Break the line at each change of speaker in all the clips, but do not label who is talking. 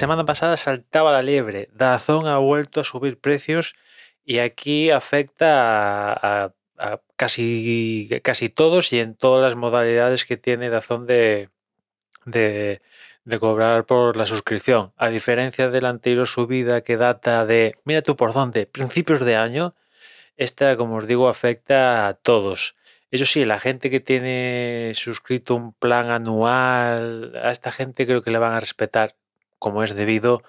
semana pasada saltaba la liebre. Dazón ha vuelto a subir precios y aquí afecta a, casi, casi todos y en todas las modalidades que tiene Dazón de, de, de cobrar por la suscripción. A diferencia de la anterior subida que data de, mira tú por dónde, principios de año, esta, como os digo, afecta a todos. Eso sí, la gente que tiene suscrito un plan anual, a esta gente creo que le van a respetar como es debido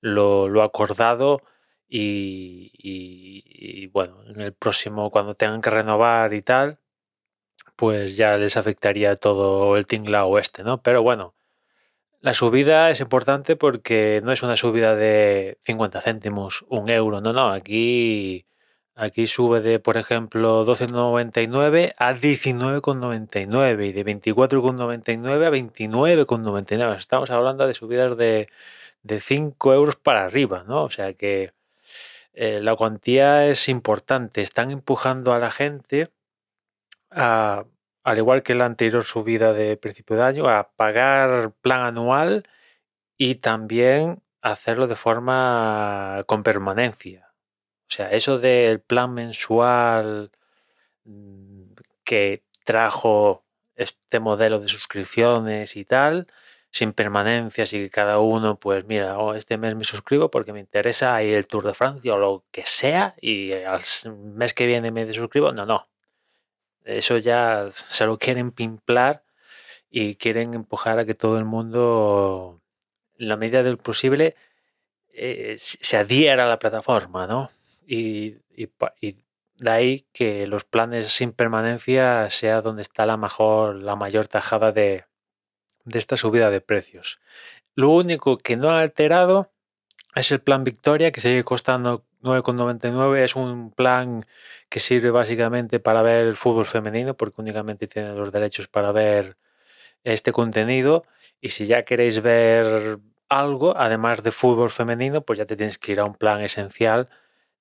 lo, acordado y, bueno, en el próximo, cuando tengan que renovar y tal, pues ya les afectaría todo el tinglao este, ¿no? Pero bueno, la subida es importante porque no es una subida de 50 céntimos, un euro, no, no, aquí Aquí sube de, por ejemplo, 12,99 a 19,99 y de 24,99 a 29,99. Estamos hablando de subidas de, de 5 euros para arriba, ¿no? O sea que eh, la cuantía es importante. Están empujando a la gente a, al igual que la anterior subida de principio de año, a pagar plan anual y también hacerlo de forma con permanencia. O sea, eso del plan mensual mm, que trajo este modelo de suscripciones y tal, sin permanencias y que cada uno, pues mira, oh, este mes me suscribo porque me interesa ir el Tour de Francia o lo que sea y al mes que viene me desuscribo. No, no. Eso ya se lo quieren pimplar y quieren empujar a que todo el mundo, en la medida del posible, eh, se adhiera a la plataforma, ¿no? Y, de ahí que los planes sin permanencia sea donde está la mejor, la mayor tajada de, esta subida de precios. Lo único que no ha alterado es el plan Victoria, que sigue costando 9,99. Es un plan que sirve básicamente para ver el fútbol femenino, porque únicamente tiene los derechos para ver este contenido. Y si ya queréis ver algo, además de fútbol femenino, pues ya te tienes que ir a un plan esencial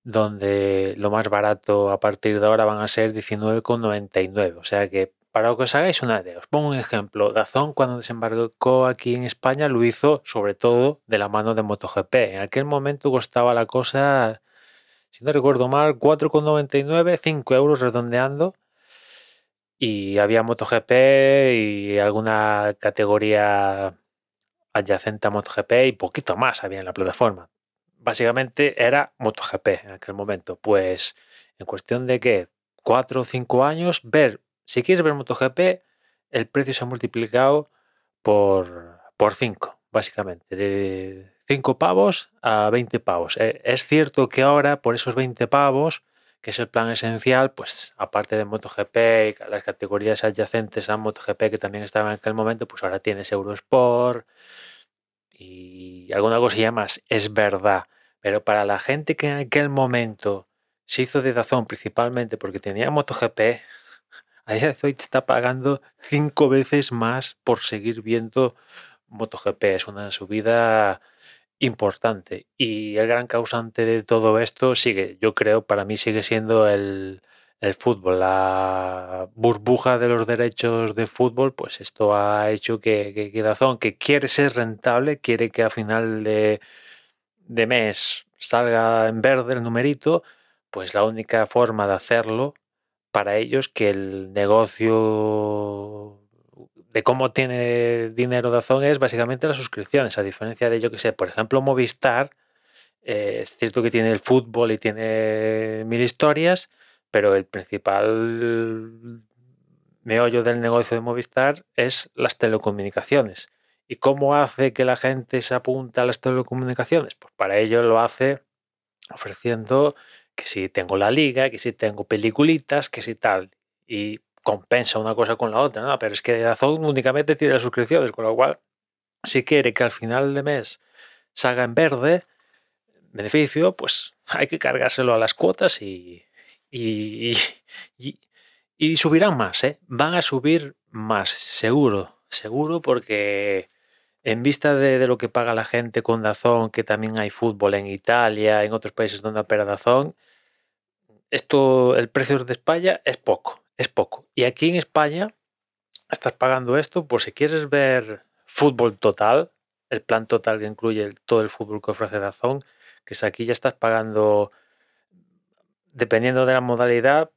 donde lo más barato a partir de ahora van a ser 19,99. O sea que para que os hagáis una idea, os pongo un ejemplo. Dazón cuando desembarcó aquí en España lo hizo sobre todo de la mano de MotoGP. En aquel momento costaba la cosa, si no recuerdo mal, 4,99, 5 euros redondeando. Y había MotoGP y alguna categoría adyacente a MotoGP y poquito más había en la plataforma básicamente era MotoGP en aquel momento. Pues en cuestión de que cuatro o cinco años, ver, si quieres ver MotoGP, el precio se ha multiplicado por, por cinco, básicamente, de cinco pavos a 20 pavos. Eh, es cierto que ahora, por esos 20 pavos, que es el plan esencial, pues aparte de MotoGP y las categorías adyacentes a MotoGP que también estaban en aquel momento, pues ahora tienes Eurosport y alguna cosilla más. Es verdad pero para la gente que en aquel momento se hizo de Dazón principalmente porque tenía MotoGP, a día de hoy está pagando cinco veces más por seguir viendo MotoGP. Es una subida importante. Y el gran causante de todo esto sigue, yo creo, para mí sigue siendo el, fútbol. La burbuja de los derechos de fútbol, pues esto ha hecho que, que Dazón, que quiere ser rentable, quiere que a final de de mes salga en verde el numerito, pues la única forma de hacerlo para ellos que el negocio de cómo tiene dinero Dazón es básicamente las suscripciones, a diferencia de yo que sé, por ejemplo, Movistar, eh, es cierto que tiene el fútbol y tiene mil historias, pero el principal meollo del negocio de Movistar es las telecomunicaciones. ¿Y cómo hace que la gente se apunte a las telecomunicaciones? Pues para ello lo hace ofreciendo que si tengo la liga, que si tengo peliculitas, que si tal. Y compensa una cosa con la otra, ¿no? Pero es que Dazón únicamente tiene las suscripciones, con lo cual, si quiere que al final de mes salga en verde, beneficio, pues hay que cargárselo a las cuotas y, y, subirán más, ¿eh? Van a subir más, seguro, seguro, porque en vista de, lo que paga la gente con Dazón, que también hay fútbol en Italia, en otros países donde opera Dazón, esto, el precio de España es poco, es poco. Y aquí en España estás pagando esto por si quieres ver fútbol total, el plan total que incluye todo el fútbol que ofrece Dazón, que es aquí ya estás pagando, dependiendo de la modalidad,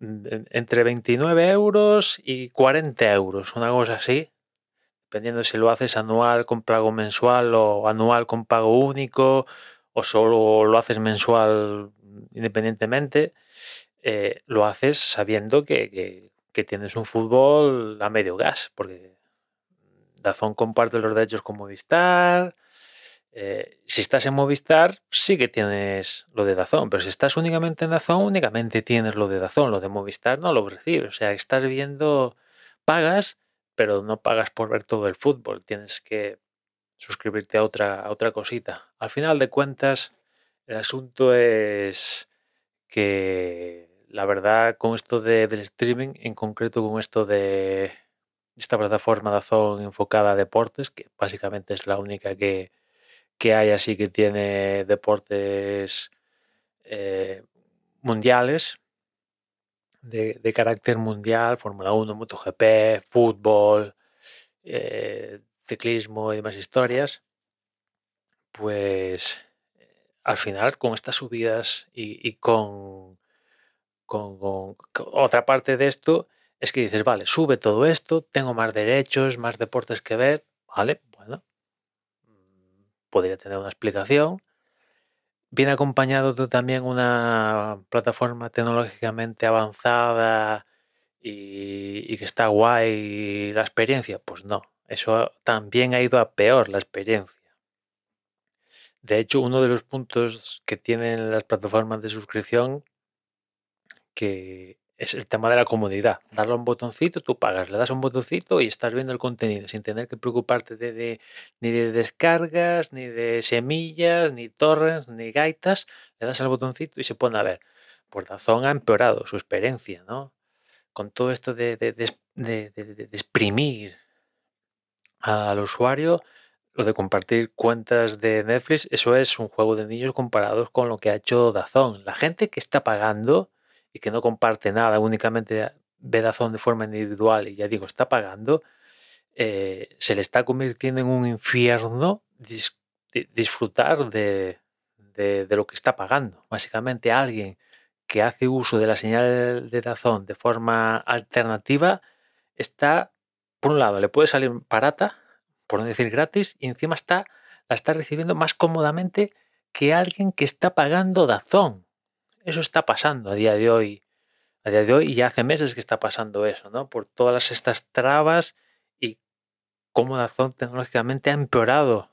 entre 29 euros y 40 euros, una cosa así, dependiendo si lo haces anual con pago mensual o anual con pago único o solo lo haces mensual independientemente, eh, lo haces sabiendo que, que tienes un fútbol a medio gas, porque Dazón comparte los derechos con Movistar. Eh, si estás en Movistar, sí que tienes lo de Dazón, pero si estás únicamente en Dazón, únicamente tienes lo de Dazón, lo de Movistar no lo recibes. O sea, estás viendo, pagas, pero no pagas por ver todo el fútbol. Tienes que suscribirte a otra, a otra cosita. Al final de cuentas, el asunto es que la verdad, con esto de, del streaming, en concreto con esto de esta plataforma de Azón enfocada a deportes, que básicamente es la única que, hay así que tiene deportes eh, mundiales, de, carácter mundial, Fórmula 1, MotoGP, fútbol, eh, ciclismo y demás historias, pues al final con estas subidas y con con, otra parte de esto es que dices, vale, sube todo esto, tengo más derechos, más deportes que ver, vale, podría tener una explicación. Viene acompañado de también una plataforma tecnológicamente avanzada y, que está guay la experiencia. Pues no, eso también ha ido a peor la experiencia. De hecho, uno de los puntos que tienen las plataformas de suscripción que es el tema de la comodidad. Darle un botoncito, tú pagas, le das un botoncito y estás viendo el contenido sin tener que preocuparte de, ni de descargas, ni de semillas, ni torrents, ni gaitas. Le das al botoncito y se pone a ver. Por razón ha empeorado su experiencia, ¿no? Con todo esto de, de exprimir al usuario, lo de compartir cuentas de Netflix, eso es un juego de niños comparados con lo que ha hecho Dazón. La gente que está pagando y que no comparte nada, únicamente ve Dazón de forma individual y ya digo, está pagando, eh, se le está convirtiendo en un infierno disfrutar de, lo que está pagando. Básicamente alguien que hace uso de la señal de Dazón de forma alternativa está, por un lado, le puede salir barata, por no decir gratis, y encima está, la está recibiendo más cómodamente que alguien que está pagando Dazón. Eso está pasando a día de hoy. A día de hoy y ya hace meses que está pasando eso, ¿no? Por todas estas trabas y cómo Dazón tecnológicamente ha empeorado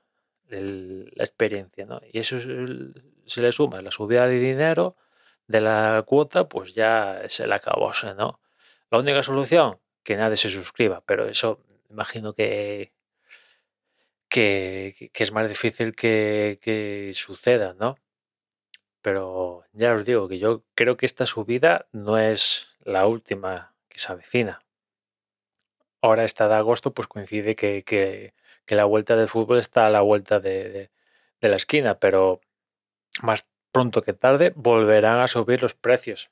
la experiencia, ¿no? Y eso se le suma la subida de dinero de la cuota, pues ya se le acabó, ¿no? La única solución, que nadie se suscriba, pero eso imagino que, que, es más difícil que suceda, ¿no? Pero ya os digo que yo creo que esta subida no es la última que se avecina. Ahora esta de agosto pues coincide que, la vuelta del fútbol está a la vuelta de, la esquina, pero más pronto que tarde volverán a subir los precios.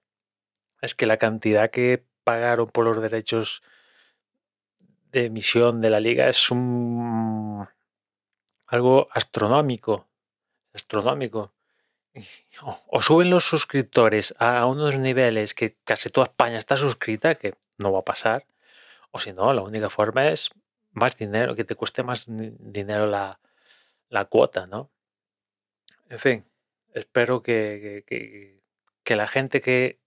Es que la cantidad que pagaron por los derechos de emisión de la liga es un algo astronómico, astronómico o suben los suscriptores a unos niveles que casi toda España está suscrita, que no va a pasar, o si no, la única forma es más dinero, que te cueste más dinero la, cuota, ¿no? En fin, espero que, que, la gente que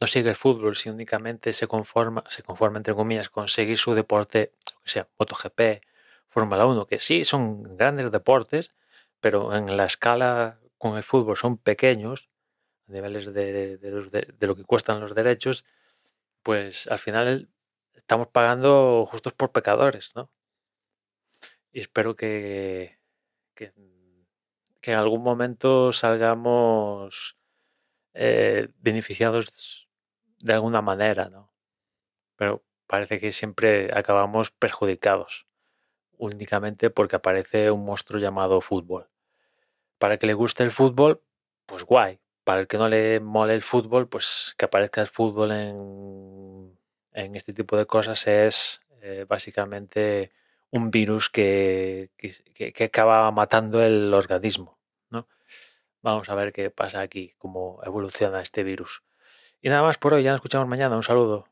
no sigue el fútbol, si únicamente se conforma, se conforma entre comillas, con seguir su deporte, sea, MotoGP, Fórmula 1, que sí son grandes deportes, pero en la escala con el fútbol son pequeños, a niveles de, lo que cuestan los derechos, pues al final estamos pagando justos por pecadores, ¿no? Y espero que, que, en algún momento salgamos eh, beneficiados de alguna manera, ¿no? Pero parece que siempre acabamos perjudicados, únicamente porque aparece un monstruo llamado fútbol. Para el que le guste el fútbol, pues guay. Para el que no le mole el fútbol, pues que aparezca el fútbol en, este tipo de cosas es eh, básicamente un virus que, que, acaba matando el organismo. ¿no? Vamos a ver qué pasa aquí, cómo evoluciona este virus. Y nada más por hoy, ya nos escuchamos mañana. Un saludo.